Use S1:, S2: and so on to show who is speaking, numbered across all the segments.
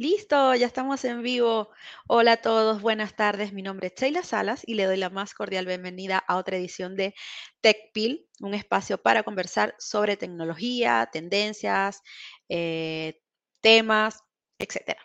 S1: Listo, ya estamos en vivo. Hola a todos, buenas tardes. Mi nombre es Sheila Salas y le doy la más cordial bienvenida a otra edición de TechPil, un espacio para conversar sobre tecnología, tendencias, eh, temas, etcétera.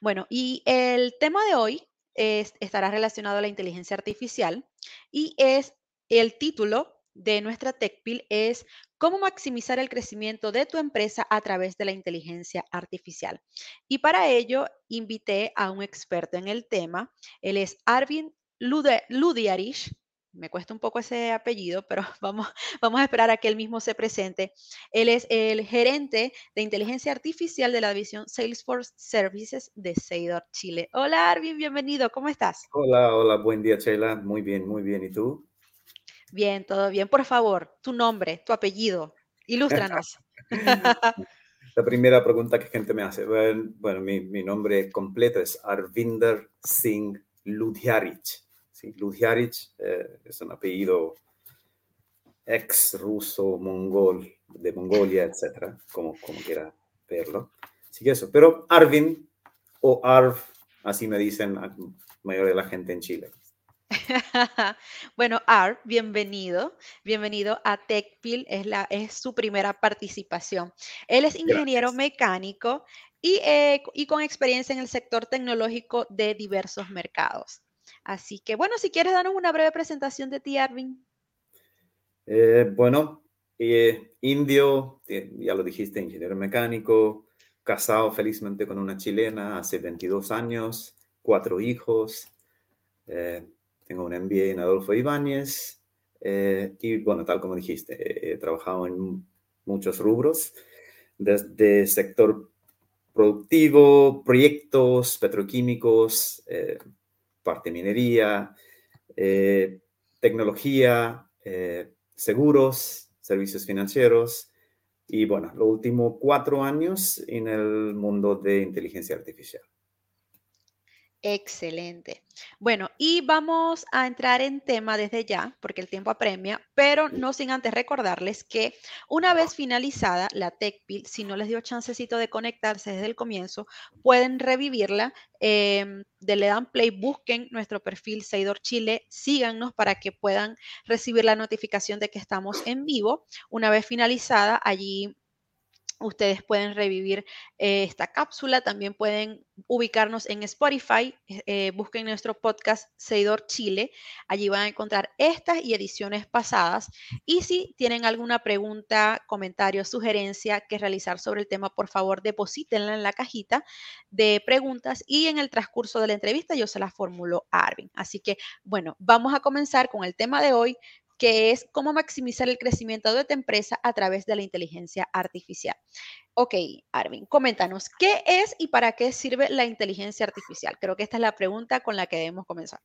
S1: Bueno, y el tema de hoy es- estará relacionado a la inteligencia artificial y es el título de nuestra TechPil es ¿Cómo maximizar el crecimiento de tu empresa a través de la inteligencia artificial? Y para ello invité a un experto en el tema. Él es Arvin Ludiarich. Me cuesta un poco ese apellido, pero vamos, vamos a esperar a que él mismo se presente. Él es el gerente de inteligencia artificial de la división Salesforce Services de Seidor Chile. Hola Arvin, bienvenido. ¿Cómo estás?
S2: Hola, hola, buen día, Sheila. Muy bien, muy bien. ¿Y tú?
S1: Bien, todo bien. Por favor, tu nombre, tu apellido. Ilústranos.
S2: La primera pregunta que gente me hace, bueno, bueno, mi, nombre completo es Arvinder Singh Ludhiarich. ¿sí? Eh, es un apellido ex ruso, mongol, de Mongolia, etcétera, como, como quiera verlo. Así eso, pero Arvin o Arv, así me dicen la mayoría de la gente en Chile.
S1: Bueno, Art, bienvenido. Bienvenido a TechPil. Es, la, es su primera participación. Él es ingeniero
S2: Gracias.
S1: mecánico y, eh, y con experiencia en el sector tecnológico de diversos mercados. Así que, bueno, si quieres darnos una breve presentación de ti, Arvin.
S2: Eh, bueno, eh, indio, eh, ya lo dijiste, ingeniero mecánico, casado felizmente con una chilena hace 22 años, cuatro hijos, tengo un MBA en Adolfo Ibáñez eh, y bueno, tal como dijiste, he trabajado en muchos rubros, desde sector productivo, proyectos petroquímicos, eh, parte minería, eh, tecnología, eh, seguros, servicios financieros y bueno, los últimos cuatro años en el mundo de inteligencia artificial.
S1: Excelente. Bueno, y vamos a entrar en tema desde ya, porque el tiempo apremia, pero no sin antes recordarles que una vez finalizada la TechPil, si no les dio chancecito de conectarse desde el comienzo, pueden revivirla. em, de le dan play, busquen nuestro perfil Seidor Chile, síganos para que puedan recibir la notificación de que estamos en vivo. Una vez finalizada, allí Ustedes pueden revivir eh, esta cápsula, también pueden ubicarnos en Spotify, eh, eh, busquen nuestro podcast Seidor Chile, allí van a encontrar estas y ediciones pasadas. Y si tienen alguna pregunta, comentario, sugerencia que realizar sobre el tema, por favor deposítenla en la cajita de preguntas y en el transcurso de la entrevista yo se la formulo a Arvin. Así que, bueno, vamos a comenzar con el tema de hoy, que es cómo maximizar el crecimiento de tu empresa a través de la inteligencia artificial. Ok, Arvin, coméntanos, ¿qué es y para qué sirve la inteligencia artificial? Creo que esta es la pregunta con la que debemos comenzar.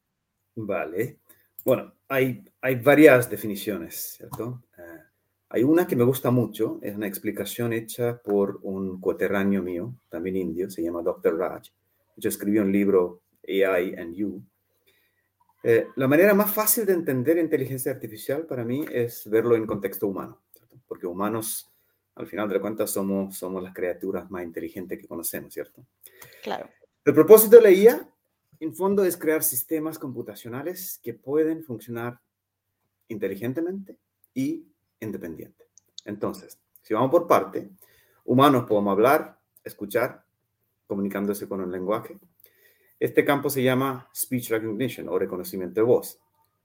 S2: Vale. Bueno, hay, hay varias definiciones, ¿cierto? Eh, hay una que me gusta mucho, es una explicación hecha por un coterráneo mío, también indio, se llama Dr. Raj. Yo escribí un libro, AI and You. Eh, la manera más fácil de entender inteligencia artificial para mí es verlo en contexto humano, ¿cierto? porque humanos, al final de cuentas, somos, somos las criaturas más inteligentes que conocemos, ¿cierto?
S1: Claro.
S2: El propósito de la IA, en fondo, es crear sistemas computacionales que pueden funcionar inteligentemente y independiente. Entonces, si vamos por parte, humanos podemos hablar, escuchar, comunicándose con un lenguaje. Este campo se llama speech recognition o reconocimiento de voz.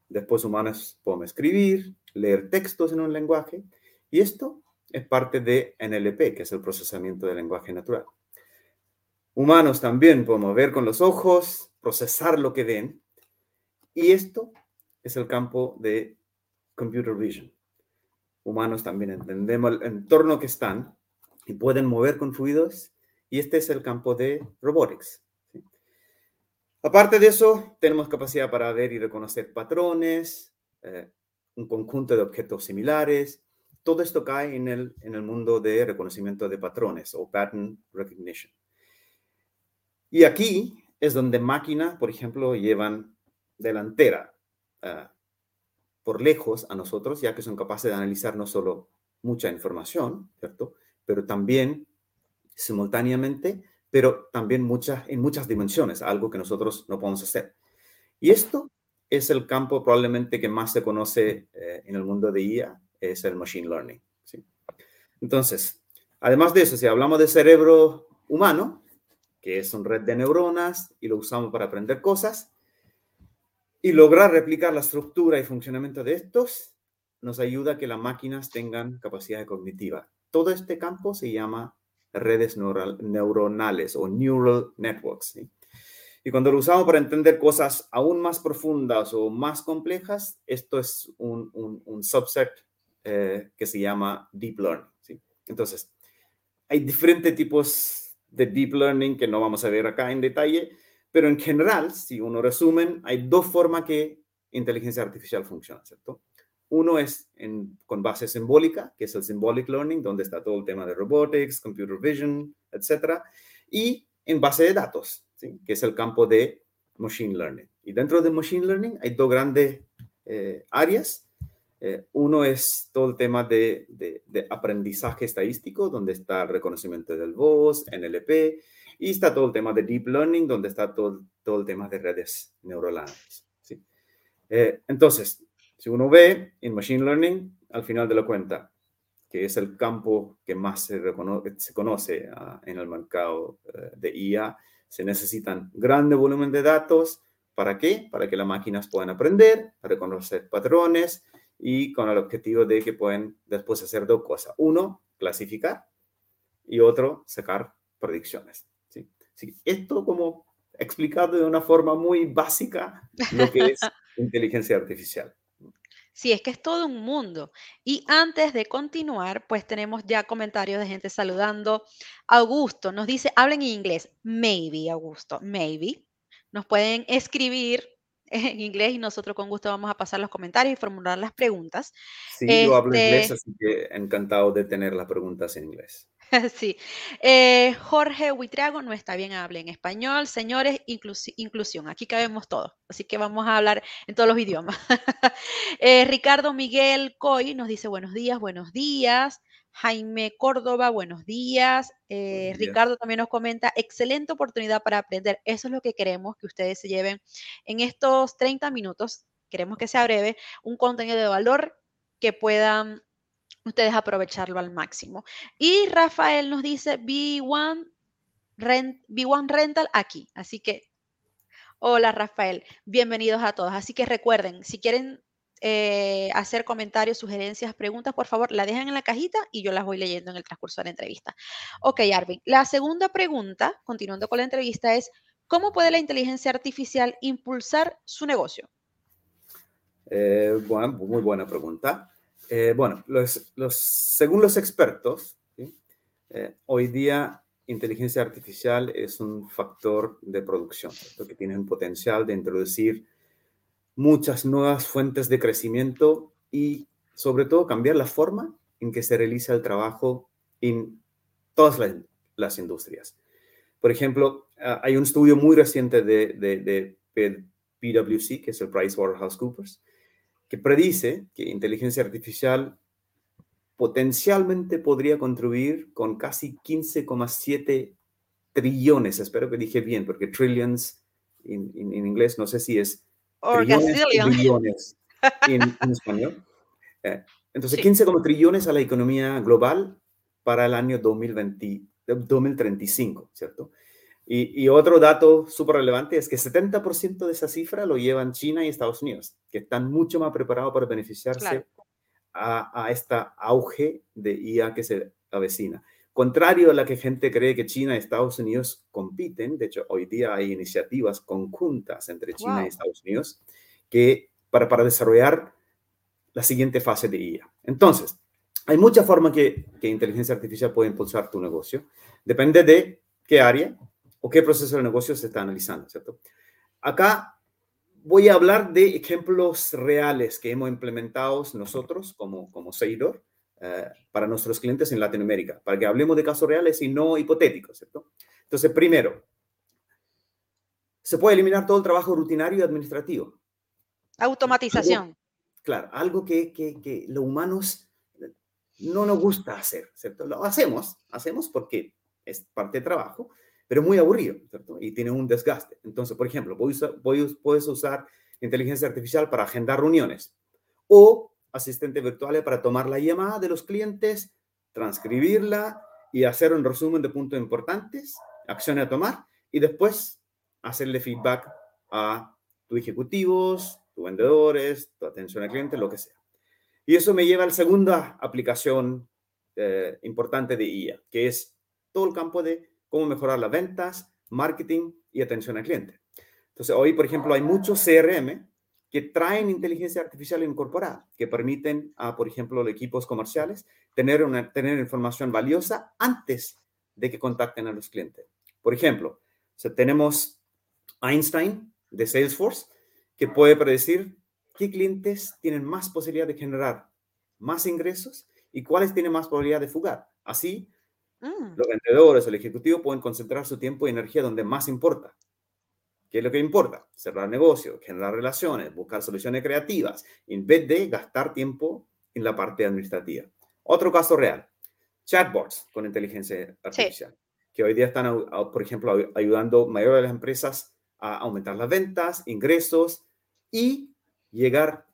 S2: Después humanos podemos escribir, leer textos en un lenguaje y esto es parte de NLP, que es el procesamiento del lenguaje natural. Humanos también podemos ver con los ojos, procesar lo que ven y esto es el campo de computer vision. Humanos también entendemos el entorno que están y pueden mover con fluidos y este es el campo de robotics. Aparte de eso, tenemos capacidad para ver y reconocer patrones, eh, un conjunto de objetos similares. Todo esto cae en el, en el mundo de reconocimiento de patrones o pattern recognition. Y aquí es donde máquinas, por ejemplo, llevan delantera uh, por lejos a nosotros, ya que son capaces de analizar no solo mucha información, ¿cierto? Pero también simultáneamente pero también muchas, en muchas dimensiones, algo que nosotros no podemos hacer. Y esto es el campo probablemente que más se conoce eh, en el mundo de IA, es el Machine Learning. Entonces, además de eso, si hablamos de cerebro humano, que es una red de neuronas y lo usamos para aprender cosas, y lograr replicar la estructura y funcionamiento de estos, nos ayuda a que las máquinas tengan capacidad cognitiva. Todo este campo se llama redes neuronales o neural networks. Y cuando lo usamos para entender cosas aún más profundas o más complejas, esto es un, un, subset eh, que se llama deep learning. Entonces, hay diferentes tipos de deep learning que no vamos a ver acá en detalle, pero en general, si uno resumen, hay dos formas que inteligencia artificial funciona, ¿cierto? Uno es con base simbólica, que es el symbolic learning, donde está todo el tema de robotics, computer vision, etc. Y en base de datos, que es el campo de machine learning. Y dentro de machine learning hay dos grandes eh, áreas. Eh, uno es todo el tema de, de, aprendizaje estadístico, donde está el reconocimiento del voz, NLP, y está todo el tema de deep learning, donde está todo, todo el tema de redes neuronales. ¿sí? Eh, entonces, si uno ve en Machine Learning, al final de la cuenta, que es el campo que más se, se conoce ah, en el mercado eh, de IA, se necesitan grande volumen de datos. ¿Para qué? Para que las máquinas puedan aprender, reconocer patrones y con el objetivo de que pueden después hacer dos cosas. Uno, clasificar y otro, sacar predicciones. ¿sí? ¿sí? Esto como explicado de una forma muy básica lo que es inteligencia artificial.
S1: Sí, es que es todo un mundo. Y antes de continuar, pues tenemos ya comentarios de gente saludando. Augusto nos dice, hablen en inglés. Maybe, Augusto, maybe. Nos pueden escribir en inglés y nosotros con gusto vamos a pasar los comentarios y formular las preguntas.
S2: Sí, yo hablo inglés, este así que encantado de tener las preguntas en inglés.
S1: Sí. Eh, Jorge Huitrago no está bien, hable en español. Señores, inclusión. Aquí cabemos todos. Así que vamos a hablar en todos los idiomas. Eh, Ricardo Miguel Coy nos dice buenos días, buenos días. Jaime Córdoba, buenos días. Eh, Ricardo también nos comenta, excelente oportunidad para aprender. Eso es lo que queremos que ustedes se lleven en estos 30 minutos. Queremos que sea breve, un contenido de valor que puedan ustedes aprovecharlo al máximo. Y Rafael nos dice B1, rent, B1 Rental aquí. Así que, hola Rafael, bienvenidos a todos. Así que recuerden, si quieren eh, hacer comentarios, sugerencias, preguntas, por favor, la dejan en la cajita y yo las voy leyendo en el transcurso de la entrevista. Ok, Arvin. La segunda pregunta, continuando con la entrevista, es, ¿cómo puede la inteligencia artificial impulsar su negocio?
S2: Eh, muy buena pregunta. Eh, bueno, según los expertos, eh, hoy día inteligencia artificial es un factor de producción, que tiene un potencial de introducir muchas nuevas fuentes de crecimiento y sobre todo cambiar la forma en que se realiza el trabajo en todas las, industrias. Por ejemplo, ah, hay un estudio muy reciente de, de, de PwC, que es el PricewaterhouseCoopers, que predice que inteligencia artificial potencialmente podría contribuir con casi 15,7 trillones, espero que dije bien, porque trillions en, inglés no sé si es trillones, en, español. Eh, entonces, 15 trillones a la economía global para el año 2020, 2035, ¿cierto? Y, otro dato súper relevante es que 70% de esa cifra lo llevan China y Estados Unidos, que están mucho más preparados para beneficiarse a, a este auge de IA que se avecina. Contrario a la que gente cree que China y Estados Unidos compiten, de hecho, hoy día hay iniciativas conjuntas entre China y Estados Unidos que, para, para desarrollar la siguiente fase de IA. Entonces, hay muchas formas que, que inteligencia artificial puede impulsar tu negocio. Depende de qué área, o qué proceso de negocio se está analizando, ¿cierto? Acá voy a hablar de ejemplos reales que hemos implementado nosotros como, como Seidor eh, para nuestros clientes en Latinoamérica, para que hablemos de casos reales y no hipotéticos, ¿cierto? Entonces, primero, se puede eliminar todo el trabajo rutinario y administrativo.
S1: Automatización.
S2: claro, algo que, que, que los humanos no nos gusta hacer, ¿cierto? Lo hacemos, hacemos porque es parte de trabajo, pero muy aburrido, ¿cierto? Y tiene un desgaste. Entonces, por ejemplo, puedes usar inteligencia artificial para agendar reuniones o asistente virtual para tomar la llamada de los clientes, transcribirla y hacer un resumen de puntos importantes, acciones a tomar y después hacerle feedback a tus ejecutivos, tus vendedores, tu atención al cliente, lo que sea. Y eso me lleva a la segunda aplicación eh, importante de IA, que es todo el campo de cómo mejorar las ventas, marketing y atención al cliente. Entonces, hoy, por ejemplo, hay muchos CRM que traen inteligencia artificial incorporada, que permiten a, por ejemplo, los equipos comerciales tener, una, tener información valiosa antes de que contacten a los clientes. Por ejemplo, tenemos Einstein de Salesforce, que puede predecir qué clientes tienen más posibilidad de generar más ingresos y cuáles tienen más probabilidad de fugar. Así, mm. los vendedores, el ejecutivo pueden concentrar su tiempo y energía donde más importa, ¿Qué es lo que importa? Cerrar negocios, generar relaciones, buscar soluciones creativas, en vez de gastar tiempo en la parte administrativa. Otro caso real, chatbots con inteligencia artificial, que hoy día están, por ejemplo, ayudando a mayoría de las empresas a aumentar las ventas, ingresos y llegar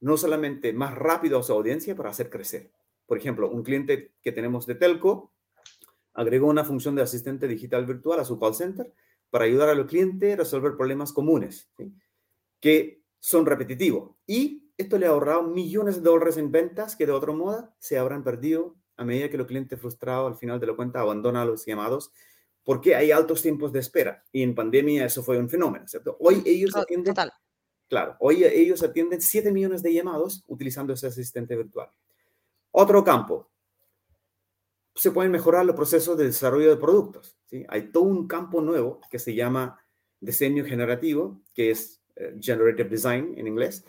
S2: no solamente más rápido a su audiencia, para hacer crecer. Por ejemplo, un cliente que tenemos de Telco agregó una función de asistente digital virtual a su call center para ayudar a los clientes a resolver problemas comunes que son repetitivos. Y esto le ha ahorrado millones de dólares en ventas que de otro modo se habrán perdido a medida que los clientes frustrados al final de la cuenta abandonan los llamados porque hay altos tiempos de espera. Y en pandemia eso fue un fenómeno, ¿cierto? Hoy ellos atienden... Claro, hoy ellos atienden 7 millones de llamados utilizando ese asistente virtual. Otro campo, se pueden mejorar los procesos de desarrollo de productos. ¿sí? Hay todo un campo nuevo que se llama diseño generativo, que es eh, Generative Design en inglés,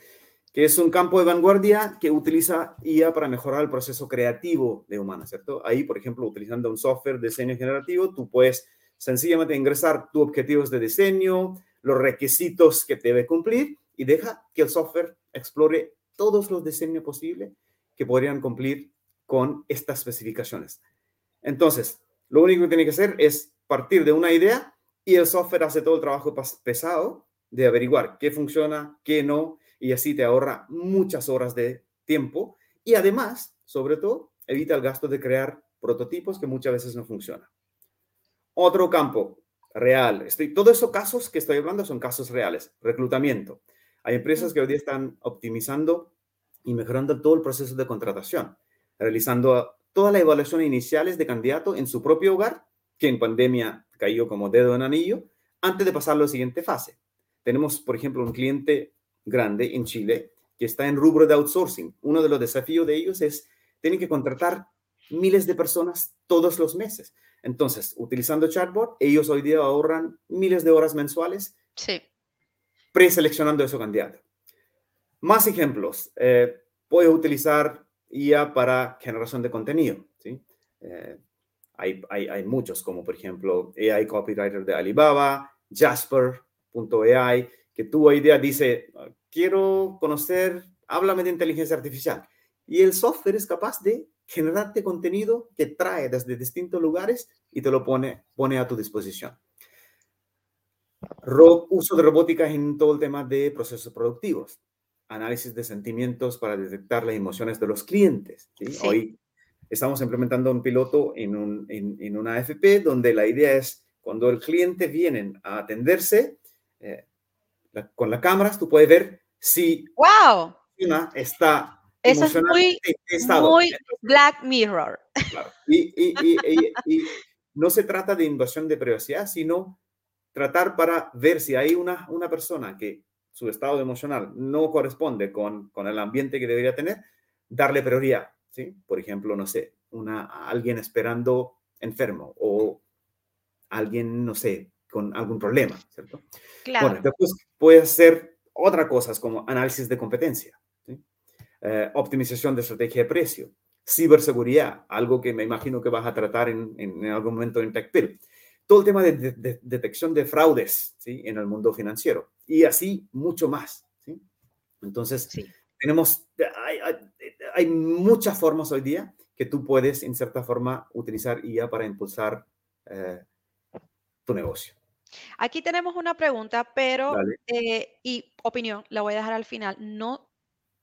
S2: que es un campo de vanguardia que utiliza IA para mejorar el proceso creativo de humanos, ¿cierto? Ahí, por ejemplo, utilizando un software de diseño generativo, tú puedes sencillamente ingresar tus objetivos de diseño, los requisitos que debe cumplir y deja que el software explore todos los diseños posibles que podrían cumplir con estas especificaciones. Entonces, lo único que tiene que hacer es partir de una idea y el software hace todo el trabajo pesado de averiguar qué funciona, qué no, y así te ahorra muchas horas de tiempo y además, sobre todo, evita el gasto de crear prototipos que muchas veces no funcionan. Otro campo real, estoy, todos esos casos que estoy hablando son casos reales, reclutamiento. Hay empresas que hoy día están optimizando y mejorando todo el proceso de contratación, realizando todas las evaluaciones iniciales de candidato en su propio hogar, que en pandemia cayó como dedo en anillo, antes de pasar a la siguiente fase. Tenemos, por ejemplo, un cliente grande en Chile que está en rubro de outsourcing. Uno de los desafíos de ellos es, tienen que contratar miles de personas todos los meses. Entonces, utilizando chatbot, ellos hoy día ahorran miles de horas mensuales sí. preseleccionando a esos candidato. Más ejemplos. Eh, puedes utilizar IA para generación de contenido. Eh, hay, muchos, como por ejemplo AI Copywriter de Alibaba, Jasper.ai, que tu idea dice, quiero conocer, háblame de inteligencia artificial. Y el software es capaz de generarte contenido que trae desde distintos lugares y te lo pone, pone a tu disposición. uso de robótica en todo el tema de procesos productivos análisis de sentimientos para detectar las emociones de los clientes. Hoy estamos implementando un piloto en, un, en, una AFP donde la idea es cuando el cliente viene a atenderse, eh, con las cámaras tú puedes ver si
S1: wow.
S2: una está
S1: Eso es muy, muy Black Mirror.
S2: Y, y, no se trata de invasión de privacidad, sino tratar para ver si hay una, una persona que su estado emocional no corresponde con, con el ambiente que debería tener, darle prioridad, ¿sí? Por ejemplo, no sé, una, alguien esperando enfermo o alguien, no sé, con algún problema, ¿cierto? Claro. Bueno, después puede hacer otras cosas como análisis de competencia, ¿sí? Eh, optimización de estrategia de precio, ciberseguridad, algo que me imagino que vas a tratar en, en, algún momento en TechPill todo el tema de, detección de fraudes ¿sí? en el mundo financiero y así mucho más. ¿sí? Entonces, tenemos, hay, muchas formas hoy día que tú puedes, en cierta forma, utilizar IA para impulsar eh, tu negocio.
S1: Aquí tenemos una pregunta, pero, eh, y opinión, la voy a dejar al final. No,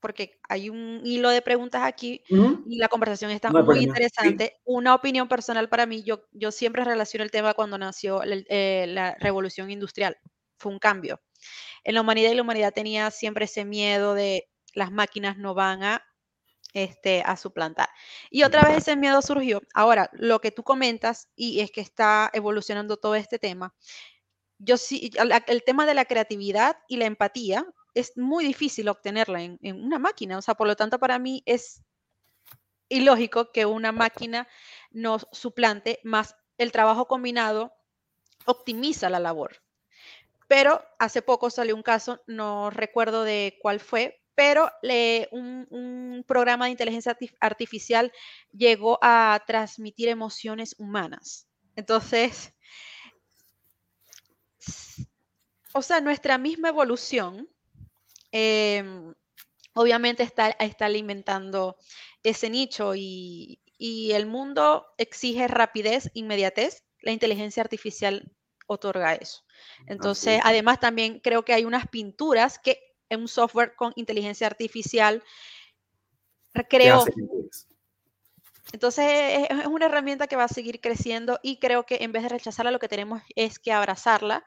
S1: porque hay un hilo de preguntas aquí y la conversación está muy interesante. Una opinión personal para mí, yo, yo siempre relaciono el tema cuando nació eh, la revolución industrial. Fue un cambio. En la humanidad y la humanidad tenía siempre ese miedo de las máquinas no van a este, a suplantar. Y otra vez ese miedo surgió. Ahora, lo que tú comentas, y es que está evolucionando todo este tema, yo sí, el tema de la creatividad y la empatía es muy difícil obtenerla en, una máquina. O sea, por lo tanto, para mí es ilógico que una máquina nos suplante, más el trabajo combinado optimiza la labor. Pero hace poco salió un caso, no recuerdo de cuál fue, pero un, programa de inteligencia artificial llegó a transmitir emociones humanas. Entonces, o sea, nuestra misma evolución em, obviamente está, está, alimentando ese nicho y, y el mundo exige rapidez, inmediatez. La inteligencia artificial otorga eso. Entonces, además también creo que hay unas pinturas que en un software con inteligencia artificial creó. Entonces es una herramienta que va a seguir creciendo y creo que en vez de rechazarla lo que tenemos es que abrazarla.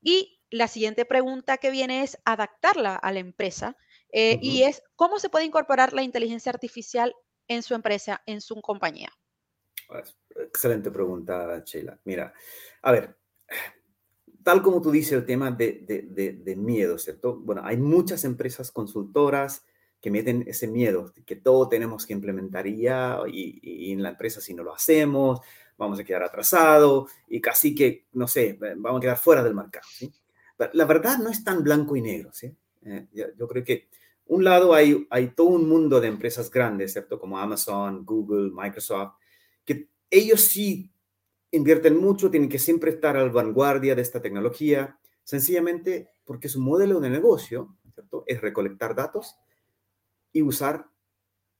S1: Y la siguiente pregunta que viene es adaptarla a la empresa eh, y es cómo se puede incorporar la inteligencia artificial en su empresa, en su compañía.
S2: Excelente pregunta, Sheila. Mira, a ver, tal como tú dices, el tema de, miedo, ¿cierto? Bueno, hay muchas empresas consultoras que meten ese miedo, que todo tenemos que implementar ya y, en la empresa si no lo hacemos, vamos a quedar atrasados y casi que, no sé, vamos a quedar fuera del mercado, ¿sí? la verdad no es tan blanco y negro, ¿sí? Eh, yo creo que un lado hay, hay todo un mundo de empresas grandes, ¿cierto? Como Amazon, Google, Microsoft, que ellos sí invierten mucho, tienen que siempre estar al vanguardia de esta tecnología, sencillamente porque su modelo de negocio es recolectar datos y usar,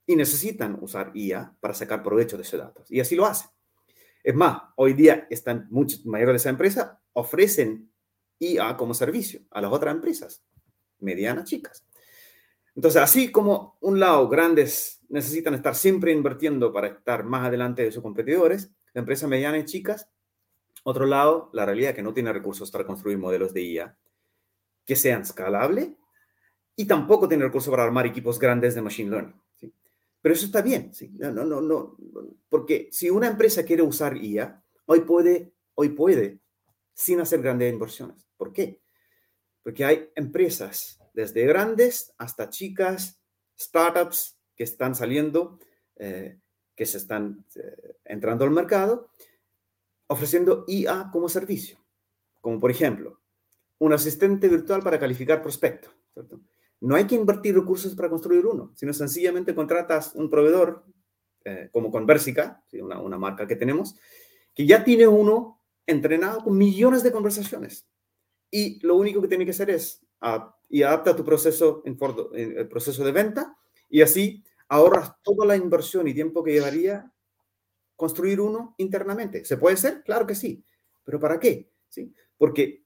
S2: y necesitan usar IA para sacar provecho de esos datos. Y así lo hacen. Es más, hoy día están muchas mayores de esa empresa ofrecen IA como servicio a las otras empresas, medianas, chicas. Entonces, así como un lado, grandes necesitan estar siempre invirtiendo para estar más adelante de sus competidores, la empresa mediana y chicas. Otro lado, la realidad es que no tiene recursos para construir modelos de IA que sean escalables y tampoco tiene recursos para armar equipos grandes de machine learning. Pero eso está bien, ¿sí? no, no, no, no, porque si una empresa quiere usar IA, hoy puede, hoy puede, sin hacer grandes inversiones. ¿Por qué? Porque hay empresas, desde grandes hasta chicas, startups que están saliendo eh, que se están eh, entrando al mercado ofreciendo IA como servicio, como por ejemplo un asistente virtual para calificar prospectos. No hay que invertir recursos para construir uno, sino sencillamente contratas un proveedor eh, como Conversica, una, una marca que tenemos, que ya tiene uno entrenado con millones de conversaciones. Y lo único que tiene que hacer es y adapta tu proceso en, en el proceso de venta y así ahorras toda la inversión y tiempo que llevaría construir uno internamente. ¿Se puede hacer? Claro que sí. ¿Pero para qué? ¿Sí? Porque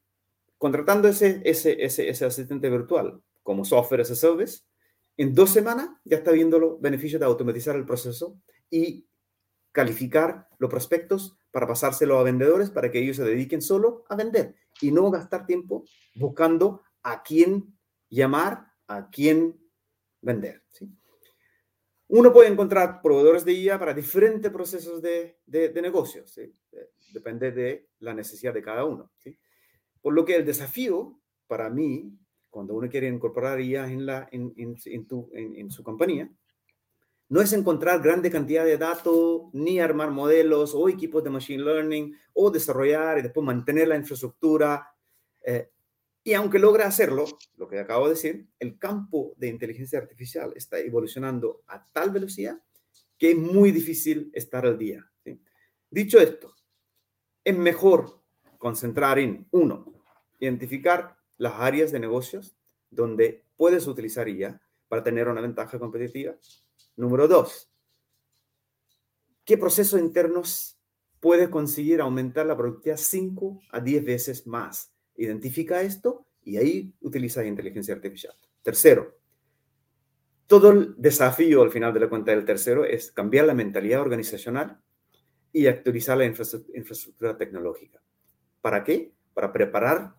S2: contratando ese, ese, ese, ese asistente virtual como software as a service, en dos semanas ya está viendo los beneficios de automatizar el proceso y calificar los prospectos para pasárselo a vendedores para que ellos se dediquen solo a vender y no gastar tiempo buscando a quién llamar, a quién vender. ¿sí? Uno puede encontrar proveedores de IA para diferentes procesos de, de, negocios, depende de la necesidad de cada uno. Por lo que el desafío para mí, cuando uno quiere incorporar IA en, la, en, en, en su compañía, no es encontrar grande cantidad de datos, ni armar modelos o equipos de machine learning, o desarrollar y después mantener la infraestructura. Eh, y aunque logra hacerlo, lo que acabo de decir, el campo de inteligencia artificial está evolucionando a tal velocidad que es muy difícil estar al día. Dicho esto, es mejor concentrar en, uno, identificar las áreas de negocios donde puedes utilizar IA para tener una ventaja competitiva. Número dos, ¿qué procesos internos puedes conseguir aumentar la productividad 5 a 10 veces más. Identifica esto y ahí utiliza inteligencia artificial. Tercero, todo el desafío al final de la cuenta del tercero es cambiar la mentalidad organizacional y actualizar la infraestructura tecnológica. ¿Para qué? Para preparar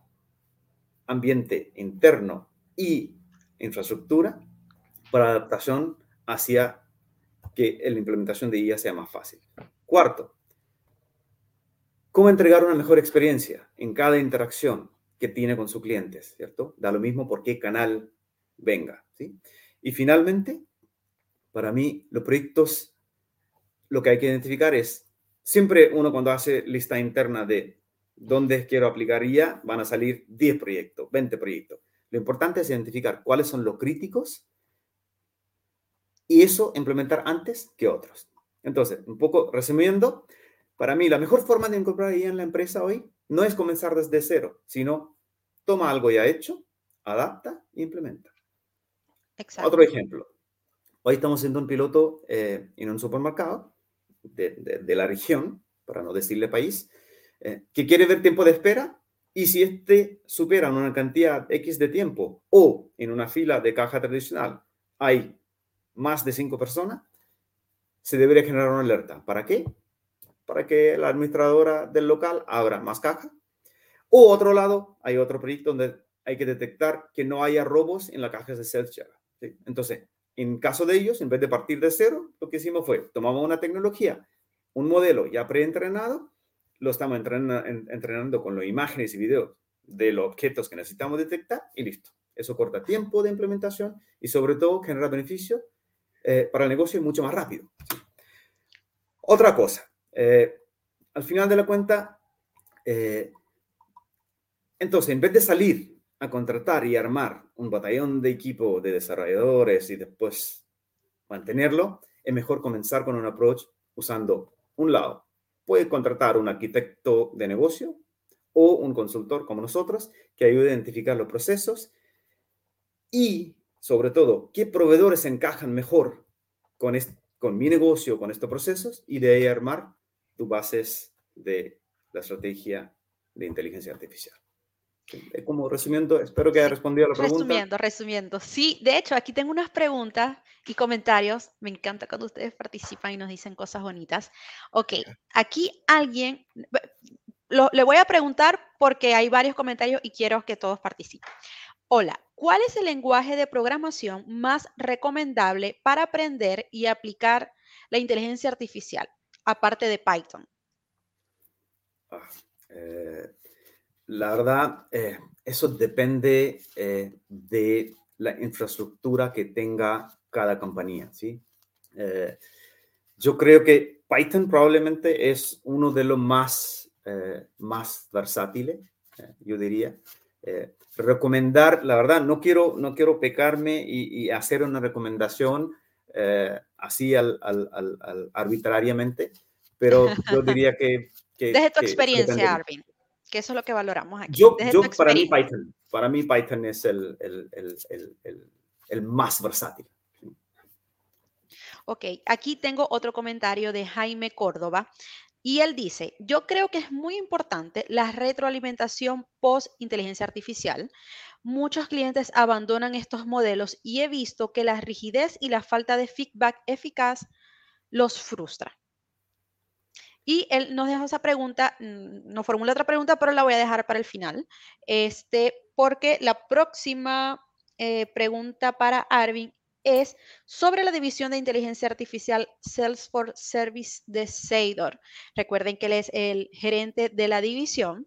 S2: ambiente interno y infraestructura para adaptación hacia que la implementación de IA sea más fácil. Cuarto, cómo entregar una mejor experiencia en cada interacción que tiene con sus clientes, ¿cierto? Da lo mismo por qué canal venga, ¿sí? Y finalmente, para mí, los proyectos, lo que hay que identificar es, siempre uno cuando hace lista interna de dónde quiero aplicar IA, van a salir 10 proyectos, 20 proyectos. Lo importante es identificar cuáles son los críticos y eso implementar antes que otros. Entonces, un poco resumiendo, para mí la mejor forma de incorporar IA en la empresa hoy no es comenzar desde cero, sino toma algo ya hecho, adapta e implementa. Otro ejemplo. Hoy estamos haciendo un piloto eh, en un supermercado de, la región, para no decirle país, eh, que quiere ver tiempo de espera y si este supera una cantidad X de tiempo o en una fila de caja tradicional hay más de cinco personas, se debería generar una alerta. ¿Para qué? Para que la administradora del local abra más caja. O otro lado, hay otro proyecto donde hay que detectar que no haya robos en las cajas de self-checkout. Entonces, en caso de ellos, en vez de partir de cero, lo que hicimos fue, tomamos una tecnología, un modelo ya preentrenado, lo estamos entrenando, con las imágenes y videos de los objetos que necesitamos detectar y listo. Eso corta tiempo de implementación y sobre todo genera beneficio eh, para el negocio mucho más rápido. Otra cosa, eh, al final de la cuenta, eh, entonces, en vez de salir a contratar y armar un batallón de equipo de desarrolladores y después mantenerlo, es mejor comenzar con un approach usando un lado. Puede contratar un arquitecto de negocio o un consultor como nosotros que ayude a identificar los procesos y, sobre todo, qué proveedores encajan mejor con, con mi negocio, con estos procesos y de ahí armar tus bases de la estrategia de inteligencia artificial. Como resumiendo, espero que haya respondido a la pregunta.
S1: Resumiendo, resumiendo. Sí, de hecho, aquí tengo unas preguntas y comentarios. Me encanta cuando ustedes participan y nos dicen cosas bonitas. Ok, aquí alguien, le voy a preguntar porque hay varios comentarios y quiero que todos participen. Hola, ¿cuál es el lenguaje de programación más recomendable para aprender y aplicar la inteligencia artificial, aparte de Python?
S2: Ah, eh, la verdad, eh, eso depende eh, de la infraestructura que tenga cada compañía, ¿sí? Eh, yo creo que Python probablemente es uno de los más, más versátiles, yo diría. recomendar, la verdad, no quiero, no quiero pecarme y, hacer una recomendación así al, arbitrariamente, pero yo diría que... que
S1: Desde tu experiencia, Arvin que eso es lo que valoramos aquí.
S2: Yo, para mí Python, para mí Python es el, el, más versátil.
S1: Ok, aquí tengo otro comentario de Jaime Córdoba y él dice, yo creo que es muy importante la retroalimentación post inteligencia artificial. Muchos clientes abandonan estos modelos y he visto que la rigidez y la falta de feedback eficaz los frustra. Y él nos deja esa pregunta, nos formula otra pregunta, pero la voy a dejar para el final, este, porque la próxima eh, pregunta para Arvin es sobre la división de inteligencia artificial Salesforce Service de Seidor. Recuerden que él es el gerente de la división,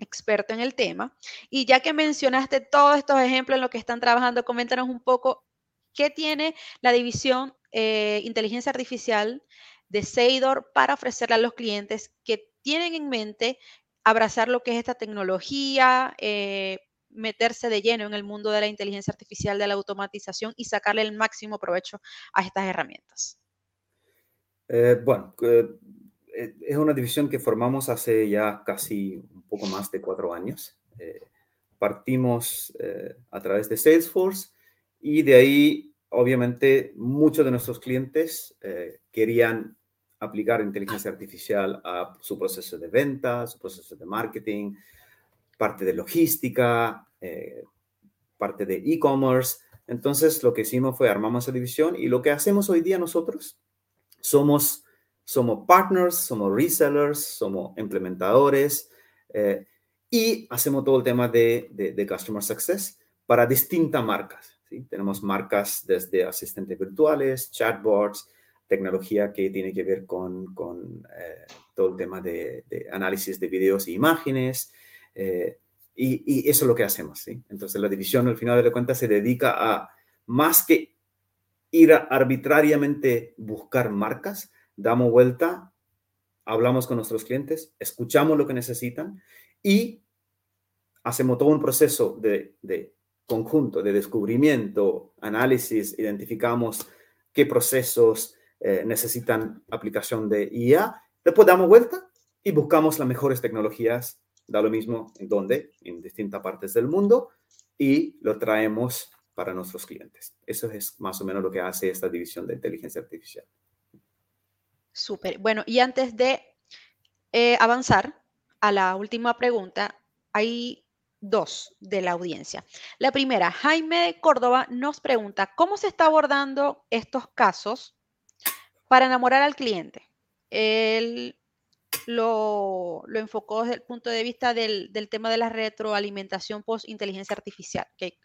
S1: experto en el tema. Y ya que mencionaste todos estos ejemplos en los que están trabajando, coméntanos un poco qué tiene la división eh, inteligencia artificial de Seidor para ofrecerle a los clientes que tienen en mente abrazar lo que es esta tecnología, eh, meterse de lleno en el mundo de la inteligencia artificial, de la automatización y sacarle el máximo provecho a estas herramientas?
S2: Eh, bueno, eh, es una división que formamos hace ya casi un poco más de cuatro años. partimos a través de Salesforce y de ahí, obviamente, muchos de nuestros clientes querían aplicar inteligencia artificial a su proceso de venta, su proceso de marketing, parte de logística, eh, parte de e-commerce. Entonces, lo que hicimos fue armamos esa división y lo que hacemos hoy día nosotros somos, somos partners, somos resellers, somos implementadores eh, y hacemos todo el tema de, de, Customer Success para distintas marcas. ¿Sí? Tenemos marcas desde asistentes virtuales, chatbots, tecnología que tiene que ver con, con eh, todo el tema de, análisis de videos e imágenes. Eh, y, eso es lo que hacemos. ¿sí? Entonces la división al final de la cuenta se dedica a más que ir a arbitrariamente buscar marcas, damos vuelta, hablamos con nuestros clientes, escuchamos lo que necesitan y hacemos todo un proceso de, de conjunto, de descubrimiento, análisis, identificamos qué procesos, eh, necesitan aplicación de IA. Después damos vuelta y buscamos las mejores tecnologías, da lo mismo en dónde, en distintas partes del mundo, y lo traemos para nuestros clientes. Eso es más o menos lo que hace esta división de inteligencia artificial.
S1: Súper. Bueno, y antes de eh, avanzar a la última pregunta, hay dos de la audiencia. La primera, Jaime de Córdoba nos pregunta, ¿cómo se está abordando estos casos para enamorar al cliente. Él lo, enfocó desde el punto de vista del, tema de la retroalimentación post inteligencia artificial, que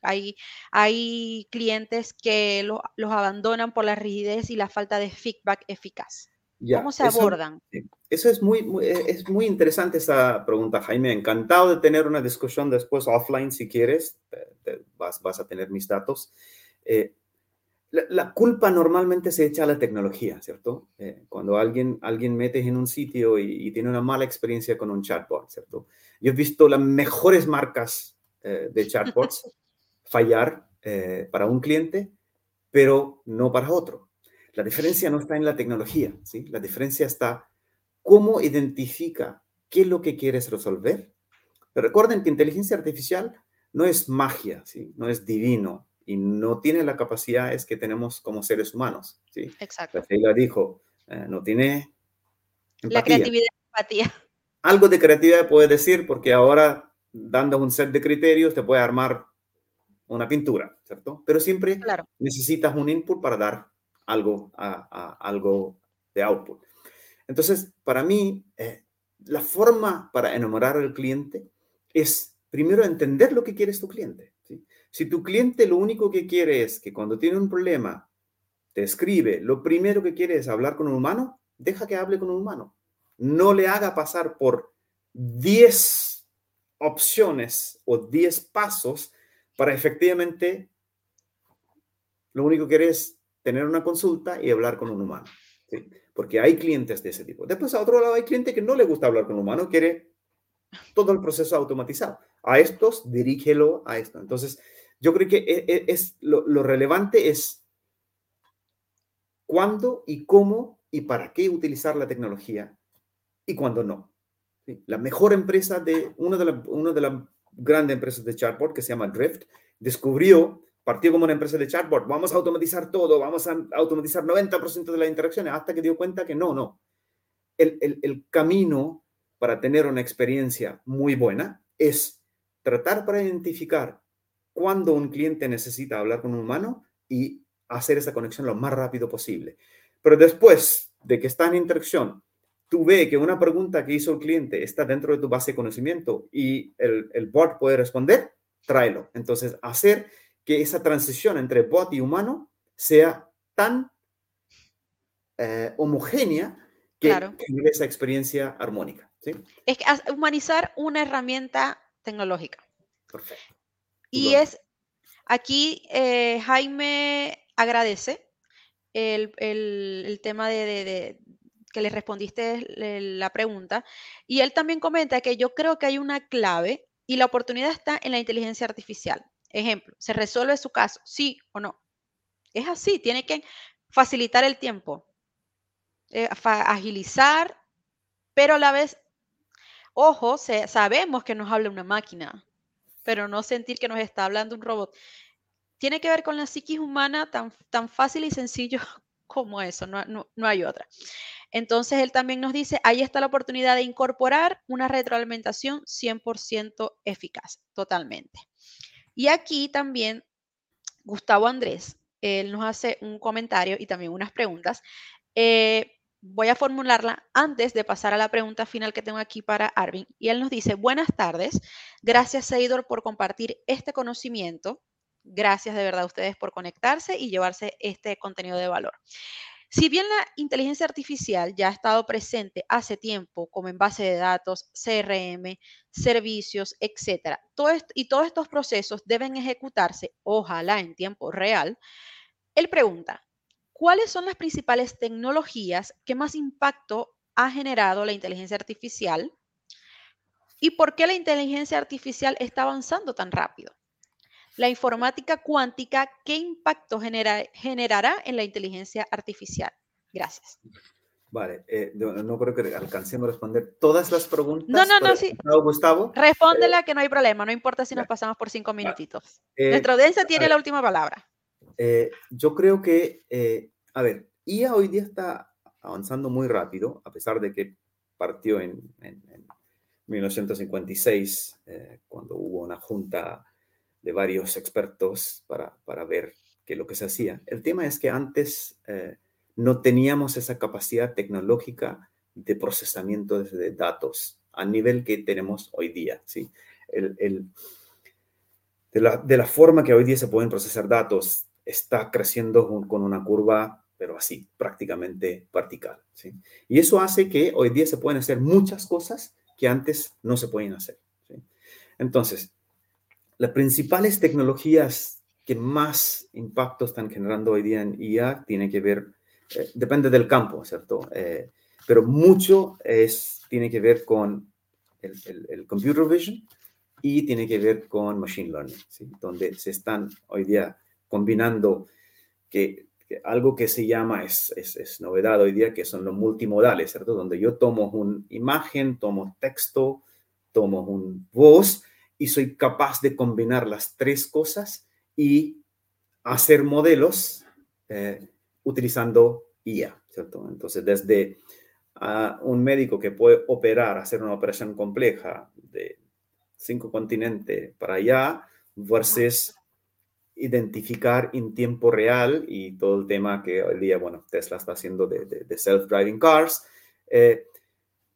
S1: hay clientes que los abandonan por la rigidez y la falta de feedback eficaz. ¿Cómo se abordan?
S2: Eso es muy, eh, es muy interesante esa pregunta, Jaime. Encantado de tener una discusión después offline si quieres. vas, vas, a tener mis datos. Eh, la, culpa normalmente se echa a la tecnología, ¿cierto? Eh, cuando alguien, alguien mete en un sitio y, tiene una mala experiencia con un chatbot, ¿cierto? Yo he visto las mejores marcas eh, de chatbots fallar eh, para un cliente, pero no para otro. La diferencia no está en la tecnología, ¿sí? La diferencia está cómo identifica qué es lo que quieres resolver. Pero recuerden que inteligencia artificial no es magia, ¿sí? No es divino, y no tiene la capacidad es que tenemos como seres humanos. ¿sí?
S1: Exacto.
S2: Ella dijo, eh, no tiene...
S1: La creatividad empatía.
S2: Algo de creatividad puede decir porque ahora dando un set de criterios te puede armar una pintura, ¿cierto? Pero siempre necesitas un input para dar algo, algo de output. Entonces, para mí, eh, la forma para enamorar al cliente es primero entender lo que quieres tu cliente. Si tu cliente lo único que quiere es que cuando tiene un problema te escribe, lo primero que quiere es hablar con un humano, deja que hable con un humano. No le haga pasar por 10 opciones o 10 pasos para efectivamente lo único que quiere es tener una consulta y hablar con un humano. Porque hay clientes de ese tipo. Después, a otro lado, hay cliente que no le gusta hablar con un humano, quiere todo el proceso automatizado. A estos, dirígelo a esto. Entonces, yo creo que e, e, es, lo, relevante es cuándo y cómo y para qué utilizar la tecnología y cuándo no. La mejor empresa de, una de, una de las grandes empresas de chatbot que se llama Drift, descubrió, partió como una empresa de chatbot, vamos a automatizar todo, vamos a automatizar 90% de las interacciones, hasta que dio cuenta que no, no. El, el, el camino para tener una experiencia muy buena es tratar para identificar cuando un cliente necesita hablar con un humano y hacer esa conexión lo más rápido posible. Pero después de que está en interacción, tú ves que una pregunta que hizo el cliente está dentro de tu base de conocimiento y el, el bot puede responder, tráelo. Entonces, hacer que esa transición entre bot y humano sea tan eh, homogénea que claro. esa experiencia armónica. ¿sí?
S1: Es que humanizar una herramienta tecnológica. Perfecto. Y es, aquí eh, Jaime agradece el, tema de, que le respondiste la pregunta. Y él también comenta que yo creo que hay una clave y la oportunidad está en la inteligencia artificial. Ejemplo, ¿se resuelve su caso? Sí o no. Es así, tiene que facilitar el tiempo, eh, agilizar, pero a la vez, ojo, sabemos que nos habla una máquina pero no sentir que nos está hablando un robot. Tiene que ver con la psiquis humana tan, tan fácil y sencillo como eso, no, no, hay otra. Entonces, él también nos dice, ahí está la oportunidad de incorporar una retroalimentación 100% eficaz, totalmente. Y aquí también Gustavo Andrés, él nos hace un comentario y también unas preguntas. Eh, voy a formularla antes de pasar a la pregunta final que tengo aquí para Arvin. Y él nos dice, buenas tardes, gracias Seidor por compartir este conocimiento. Gracias de verdad a ustedes por conectarse y llevarse este contenido de valor. Si bien la inteligencia artificial ya ha estado presente hace tiempo, como en base de datos, CRM, servicios, etcétera, todo y todos estos procesos deben ejecutarse, ojalá en tiempo real, él pregunta, ¿cuáles son las principales tecnologías que más impacto ha generado la inteligencia artificial? ¿Y por qué la inteligencia artificial está avanzando tan rápido? La informática cuántica, ¿qué impacto generará en la inteligencia artificial? Gracias.
S2: Vale, eh, no, creo que alcancemos a responder todas las preguntas.
S1: No, no, no, sí.
S2: Gustavo.
S1: Respóndela que no hay problema, no importa si nos pasamos por cinco minutitos. Eh, Nuestra audiencia tiene la última palabra.
S2: Eh, yo creo que, eh, a ver, IA hoy día está avanzando muy rápido, a pesar de que partió en, 1956, eh, cuando hubo una junta de varios expertos para, para, ver qué es lo que se hacía. El tema es que antes no teníamos esa capacidad tecnológica de procesamiento de datos a nivel que tenemos hoy día. ¿sí? El, el, de, la, de la forma que hoy día se pueden procesar datos está creciendo con una curva, pero así, prácticamente vertical. ¿sí? Y eso hace que hoy día se pueden hacer muchas cosas que antes no se pueden hacer. Entonces, las principales tecnologías que más impacto están generando hoy día en IA tiene que ver, eh, depende del campo, ¿cierto? Eh, pero mucho es, tiene que ver con el, el, computer vision y tiene que ver con machine learning, ¿sí? donde se están hoy día combinando que, algo que se llama, es, es, novedad hoy día, que son los multimodales, ¿cierto? Donde yo tomo una imagen, tomo texto, tomo un voz y soy capaz de combinar las tres cosas y hacer modelos eh, utilizando IA, ¿cierto? Entonces, desde ah, un médico que puede operar, hacer una operación compleja de cinco continentes para allá, versus identificar en tiempo real y todo el tema que hoy día, bueno, Tesla está haciendo de, de, self-driving cars. Eh,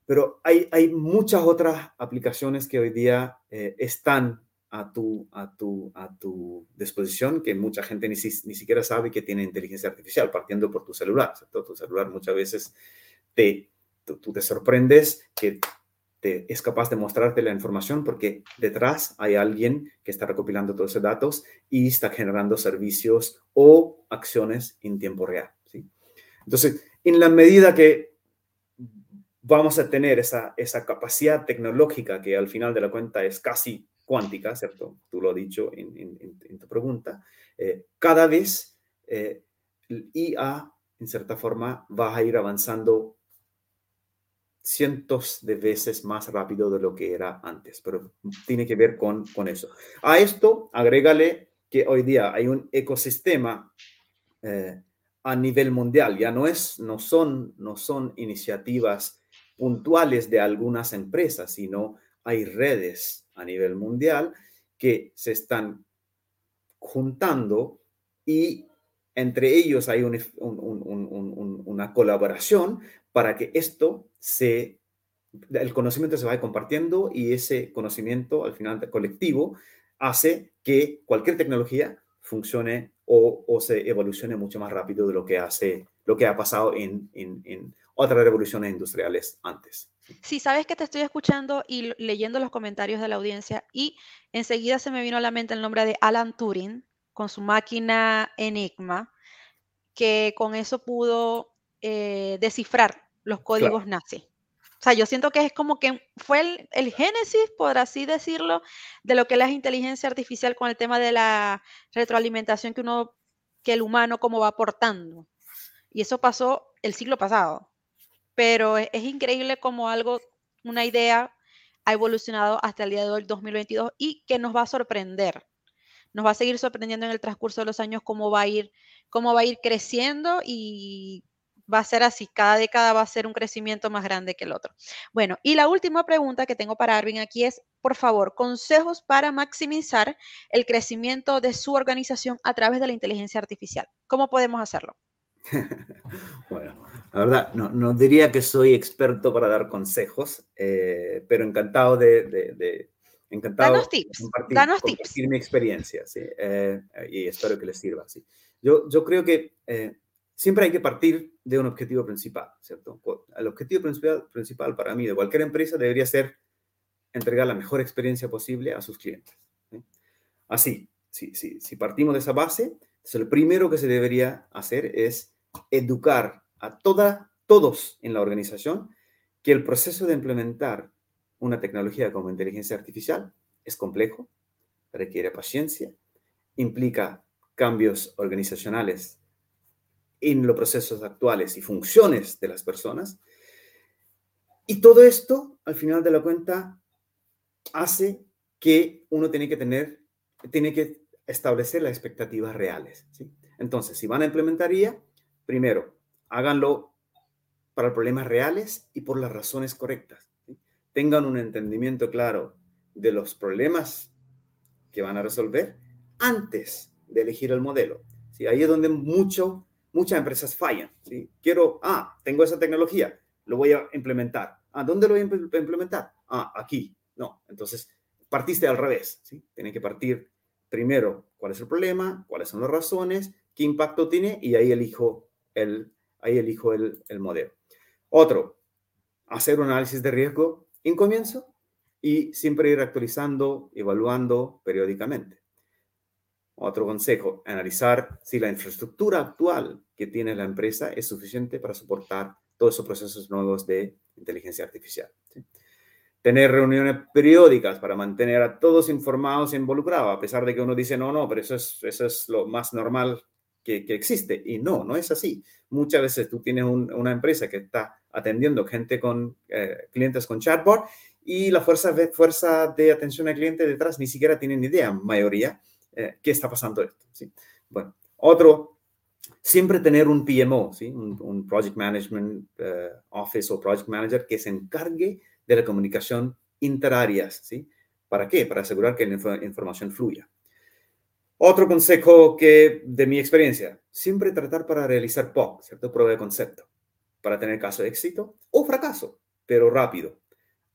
S2: pero hay, hay muchas otras aplicaciones que hoy día eh, están a tu, a, tu, a tu disposición que mucha gente ni, ni siquiera sabe que tiene inteligencia artificial, partiendo por tu celular. Tu celular muchas veces te, tú te sorprendes que es capaz de mostrarte la información porque detrás hay alguien que está recopilando todos esos datos y está generando servicios o acciones en tiempo real. ¿sí? Entonces, en la medida que vamos a tener esa, esa capacidad tecnológica que al final de la cuenta es casi cuántica, ¿cierto? Tú lo has dicho en, tu pregunta. Eh, cada vez eh, el IA, en cierta forma, va a ir avanzando cientos de veces más rápido de lo que era antes, pero tiene que ver con, con eso. A esto, agrégale que hoy día hay un ecosistema eh, a nivel mundial, ya no, es, no, son, no son iniciativas puntuales de algunas empresas, sino hay redes a nivel mundial que se están juntando y entre ellos hay una colaboración para que esto se, el conocimiento se vaya compartiendo y ese conocimiento al final colectivo hace que cualquier tecnología funcione o, se evolucione mucho más rápido de lo que hace, lo que ha pasado en, en otras revoluciones industriales antes.
S1: Sí, sabes que te estoy escuchando y leyendo los comentarios de la audiencia y enseguida se me vino a la mente el nombre de Alan Turing con su máquina Enigma, que con eso pudo eh, descifrar los códigos nazi. O sea, yo siento que es como que fue el, génesis, por así decirlo, de lo que es la inteligencia artificial con el tema de la retroalimentación que uno, que el humano como va aportando. Y eso pasó el siglo pasado. Pero es, increíble como algo, una idea ha evolucionado hasta el día de hoy, 2022, y que nos va a sorprender. Nos va a seguir sorprendiendo en el transcurso de los años cómo va a ir cómo va a ir creciendo y va a ser así, cada década va a ser un crecimiento más grande que el otro. Bueno, y la última pregunta que tengo para Arvin aquí es, por favor, consejos para maximizar el crecimiento de su organización a través de la inteligencia artificial. ¿Cómo podemos hacerlo?
S2: bueno, la verdad, no, diría que soy experto para dar consejos, eh, pero encantado de, encantado
S1: danos tips, compartir, danos
S2: tips. mi experiencia, ¿sí? Eh, y espero que les sirva. ¿sí? Yo, yo creo que eh, siempre hay que partir de un objetivo principal, ¿cierto? El objetivo principal, principal para mí de cualquier empresa debería ser entregar la mejor experiencia posible a sus clientes. Así, si, si, si partimos de esa base, entonces lo primero que se debería hacer es educar a toda, todos en la organización que el proceso de implementar una tecnología como inteligencia artificial es complejo, requiere paciencia, implica cambios organizacionales en los procesos actuales y funciones de las personas. Y todo esto, al final de la cuenta, hace que uno tiene que tener, tiene que establecer las expectativas reales. Entonces, si van a implementar IA, primero, háganlo para problemas reales y por las razones correctas. Tengan un entendimiento claro de los problemas que van a resolver antes de elegir el modelo. ¿sí? Ahí es donde mucho muchas empresas fallan. ¿sí? Quiero, ah, tengo esa tecnología, lo voy a implementar. Ah, ¿dónde lo voy a implementar? Ah, aquí. No, entonces partiste al revés. ¿sí? Tienen que partir primero cuál es el problema, cuáles son las razones, qué impacto tiene y ahí elijo el, ahí elijo el, el modelo. Otro, hacer un análisis de riesgo en comienzo y siempre ir actualizando, evaluando periódicamente. Otro consejo, analizar si la infraestructura actual que tiene la empresa es suficiente para soportar todos esos procesos nuevos de inteligencia artificial. Tener reuniones periódicas para mantener a todos informados e involucrados, a pesar de que uno dice, no, no, pero eso es, eso es lo más normal que, que existe. Y no, no es así. Muchas veces tú tienes una empresa que está atendiendo gente con eh, clientes con chatbot y la fuerza de, fuerza de atención al cliente detrás ni siquiera tienen idea, mayoría eh, qué está pasando esto. ¿sí? Bueno, otro, siempre tener un PMO, ¿sí? un, Project Management eh, Office o Project Manager que se encargue de la comunicación interáreas. ¿sí? ¿Para qué? Para asegurar que la información fluya. Otro consejo que de mi experiencia, siempre tratar para realizar POC, ¿cierto? Prueba de concepto, para tener caso de éxito o fracaso, pero rápido,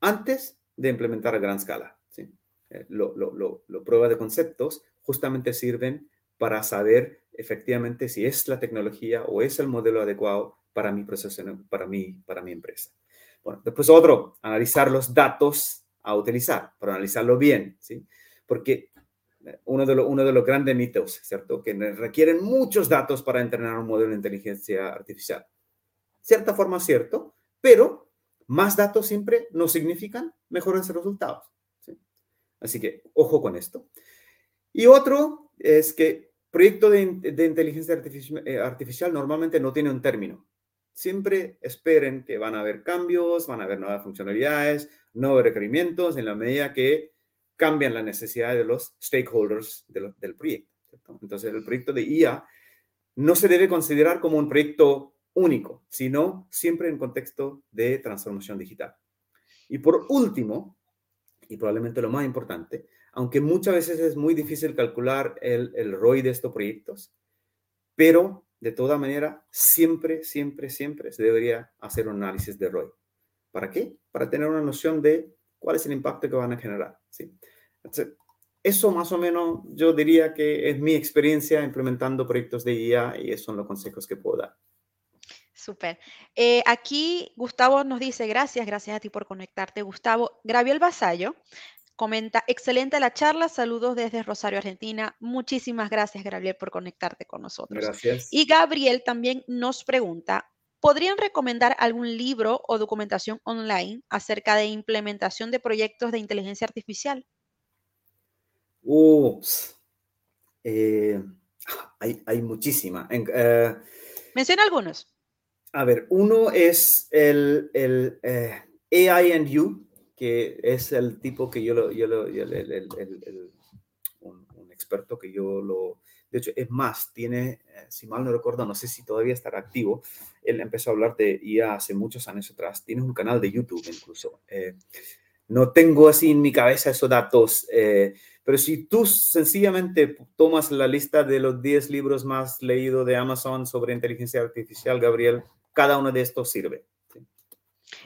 S2: antes de implementar a gran escala. ¿sí? Eh, lo, lo, lo, prueba de conceptos justamente sirven para saber efectivamente si es la tecnología o es el modelo adecuado para mi proceso, para mi, para mi empresa. Bueno, después otro, analizar los datos a utilizar, para analizarlo bien, ¿sí? Porque uno de, uno de los grandes mitos, ¿cierto? Que requieren muchos datos para entrenar un modelo de inteligencia artificial. Cierta forma, cierto, pero más datos siempre no significan mejores resultados. ¿sí? Así que ojo con esto. Y otro es que proyecto de, inteligencia eh, artificial, normalmente no tiene un término. Siempre esperen que van a haber cambios, van a haber nuevas funcionalidades, nuevos requerimientos en la medida que cambian las necesidades de los stakeholders del proyecto. Entonces, el proyecto de IA no se debe considerar como un proyecto único, sino siempre en contexto de transformación digital. Y por último, y probablemente lo más importante, aunque muchas veces es muy difícil calcular el, el ROI de estos proyectos, pero de toda manera, siempre, siempre, siempre se debería hacer un análisis de ROI. ¿Para qué? Para tener una noción de cuál es el impacto que van a generar. ¿sí? eso más o menos yo diría que es mi experiencia implementando proyectos de IA y esos son los consejos que puedo dar.
S1: Súper. Eh, aquí Gustavo nos dice, gracias, gracias a ti por conectarte. Gustavo, Graviel Vasallo Comenta, excelente la charla, saludos desde Rosario, Argentina. Muchísimas gracias, Gabriel, por conectarte con nosotros.
S2: Gracias.
S1: Y Gabriel también nos pregunta, ¿podrían recomendar algún libro o documentación online acerca de implementación de proyectos de inteligencia artificial?
S2: Ups. Eh, hay, hay muchísima.
S1: Eh, Menciona algunos.
S2: A ver, uno es el, el eh, AI and You, que es el tipo que yo, lo, yo, lo, un, experto que yo lo De hecho, es más, tiene, eh, si mal no recuerdo, no sé si todavía estará activo, él empezó a hablar de IA hace muchos años atrás. Tiene un canal de YouTube incluso. Eh, no tengo así en mi cabeza esos datos, eh, pero si tú sencillamente tomas la lista de los 10 libros más leídos de Amazon sobre inteligencia artificial, Gabriel, cada uno de estos sirve.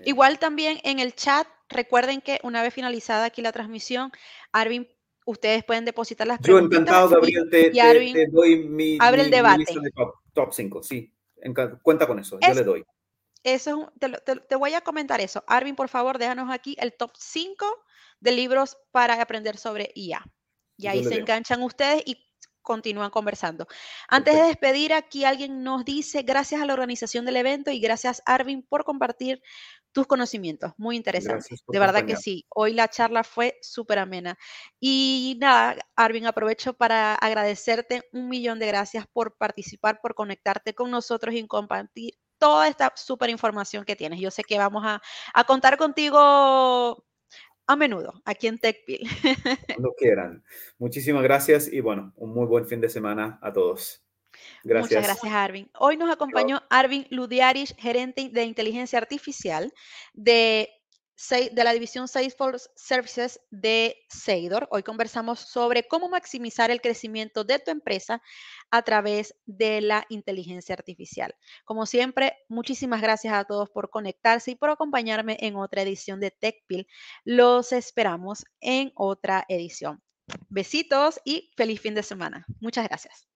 S1: Igual también en el chat, recuerden que una vez finalizada aquí la transmisión, Arvin, ustedes pueden depositar las
S2: preguntas. Yo encantado, Gabriel, te, doy mi,
S1: abre el debate.
S2: lista de top 5, sí. Cuenta con eso, yo le doy.
S1: Eso, te, te, voy a comentar eso. Arvin, por favor, déjanos aquí el top 5 de libros para aprender sobre IA. Y ahí se enganchan ustedes y continúan conversando. Antes de despedir, aquí alguien nos dice, gracias a la organización del evento y gracias Arvin por compartir tus conocimientos. Muy interesante. De verdad que sí. Hoy la charla fue súper amena. Y nada, Arvin, aprovecho para agradecerte un millón de gracias por participar, por conectarte con nosotros y compartir toda esta súper información que tienes. Yo sé que vamos a, a contar contigo a menudo aquí en TechPil.
S2: Cuando quieran. Muchísimas gracias y bueno, un muy buen fin de semana a todos.
S1: Gracias. Muchas gracias, Arvin. Hoy nos acompañó Arvin Ludiarish, gerente de inteligencia artificial de de la división Salesforce Services de Seidor. Hoy conversamos sobre cómo maximizar el crecimiento de tu empresa a través de la inteligencia artificial. Como siempre, muchísimas gracias a todos por conectarse y por acompañarme en otra edición de TechPil. Los esperamos en otra edición. Besitos y feliz fin de semana. Muchas gracias.